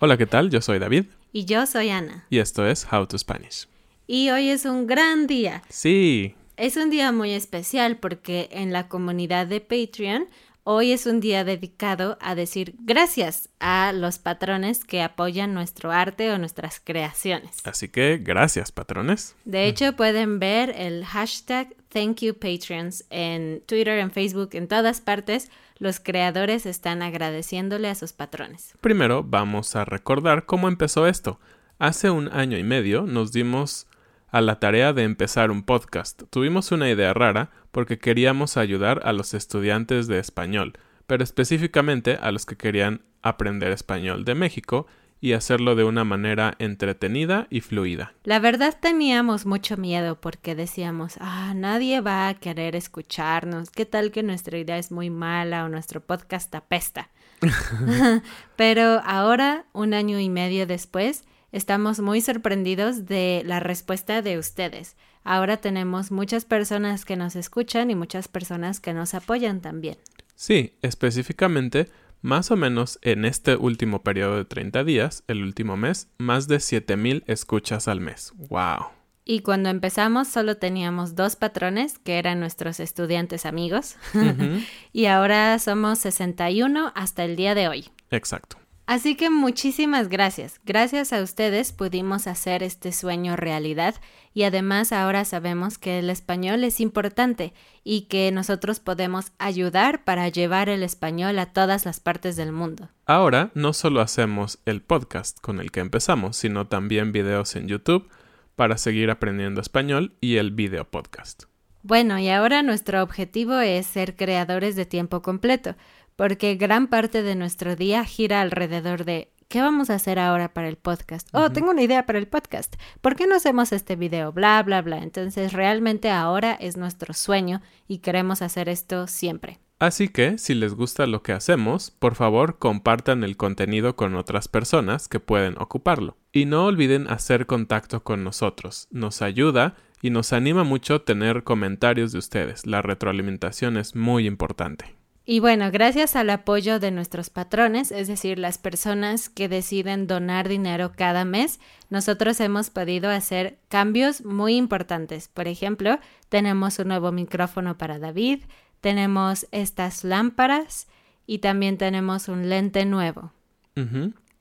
Hola, ¿qué tal? Yo soy David Y yo soy Ana. y esto es How to Spanish. Y hoy es un gran día. Sí, Es un día muy especial porque en la comunidad de Patreon hoy es un día dedicado a decir gracias a los patrones que apoyan nuestro arte o nuestras creaciones. así que gracias, patrones. De hecho, pueden ver el hashtag Thank You Patreons en Twitter, en Facebook, en todas partes. Los creadores están agradeciéndole a sus patrones. Primero vamos a recordar cómo empezó esto. Hace un año y medio nos dimos a la tarea de empezar un podcast. Tuvimos una idea rara porque queríamos ayudar a los estudiantes de español, pero específicamente a los que querían aprender español de México y hacerlo de una manera entretenida y fluida. La verdad teníamos mucho miedo porque decíamos, ah, nadie va a querer escucharnos, qué tal que nuestra idea es muy mala o nuestro podcast apesta. Pero ahora, un año y medio después, estamos muy sorprendidos de la respuesta de ustedes. Ahora tenemos muchas personas que nos escuchan y muchas personas que nos apoyan también. Sí, específicamente, más o menos en este último periodo de 30 días, el último mes, más de 7000 escuchas al mes. ¡Wow! Y cuando empezamos solo teníamos dos patrones, que eran nuestros estudiantes amigos, y ahora somos 61 hasta el día de hoy. Exacto. Así que muchísimas gracias. Gracias a ustedes pudimos hacer este sueño realidad y además ahora sabemos que el español es importante y que nosotros podemos ayudar para llevar el español a todas las partes del mundo. Ahora no solo hacemos el podcast con el que empezamos, sino también videos en YouTube para seguir aprendiendo español y el video podcast. Bueno, y ahora nuestro objetivo es ser creadores de tiempo completo, porque gran parte de nuestro día gira alrededor de ¿qué vamos a hacer ahora para el podcast? Oh, tengo una idea para el podcast. ¿Por qué no hacemos este video? Bla, bla, bla. Entonces, realmente ahora es nuestro sueño y queremos hacer esto siempre. Así que, si les gusta lo que hacemos, por favor compartan el contenido con otras personas que pueden ocuparlo. Y no olviden hacer contacto con nosotros. Nos ayuda y nos anima mucho tener comentarios de ustedes. La retroalimentación es muy importante. Y bueno, gracias al apoyo de nuestros patrones, es decir, las personas que deciden donar dinero cada mes, nosotros hemos podido hacer cambios muy importantes. Por ejemplo, tenemos un nuevo micrófono para David, tenemos estas lámparas y también tenemos un lente nuevo.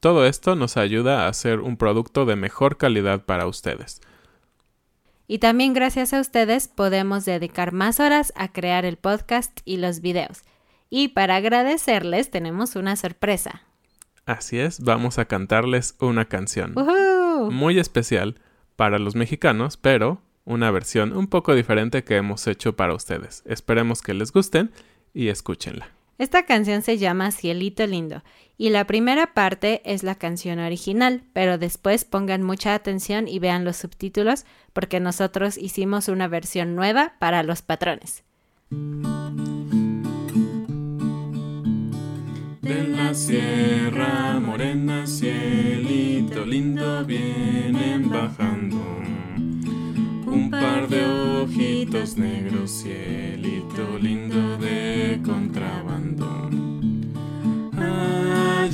Todo esto nos ayuda a hacer un producto de mejor calidad para ustedes. Y también gracias a ustedes podemos dedicar más horas a crear el podcast y los videos. Y para agradecerles tenemos una sorpresa. Así es, vamos a cantarles una canción muy especial para los mexicanos, pero una versión un poco diferente que hemos hecho para ustedes. Esperemos que les gusten y escúchenla. Esta canción se llama Cielito Lindo y la primera parte es la canción original, pero después pongan mucha atención y vean los subtítulos porque nosotros hicimos una versión nueva para los patrones. De la sierra morena, cielito lindo, vienen bajando un par de ojitos negros, cielito lindo de contrabando.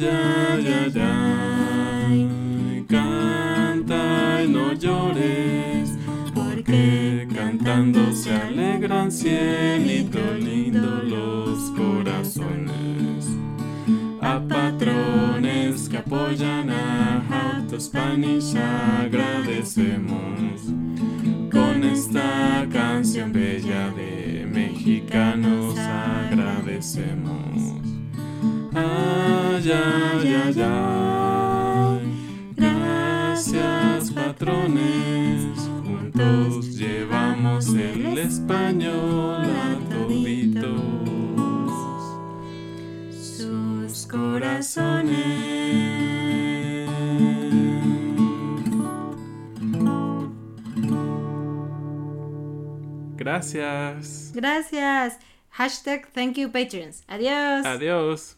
Ay, ay, ay, canta y no llores, porque cantando se alegran, cielito lindo, los corazones. A patrones que apoyan a How Spanish agradecemos con esta canción bella de mexicanos agradecemos. Ay, ay, ay, ay. Gracias patrones, juntos llevamos el español a toditos sus corazones. Gracias. Gracias. Hashtag thank you patrons. Adiós. Adiós.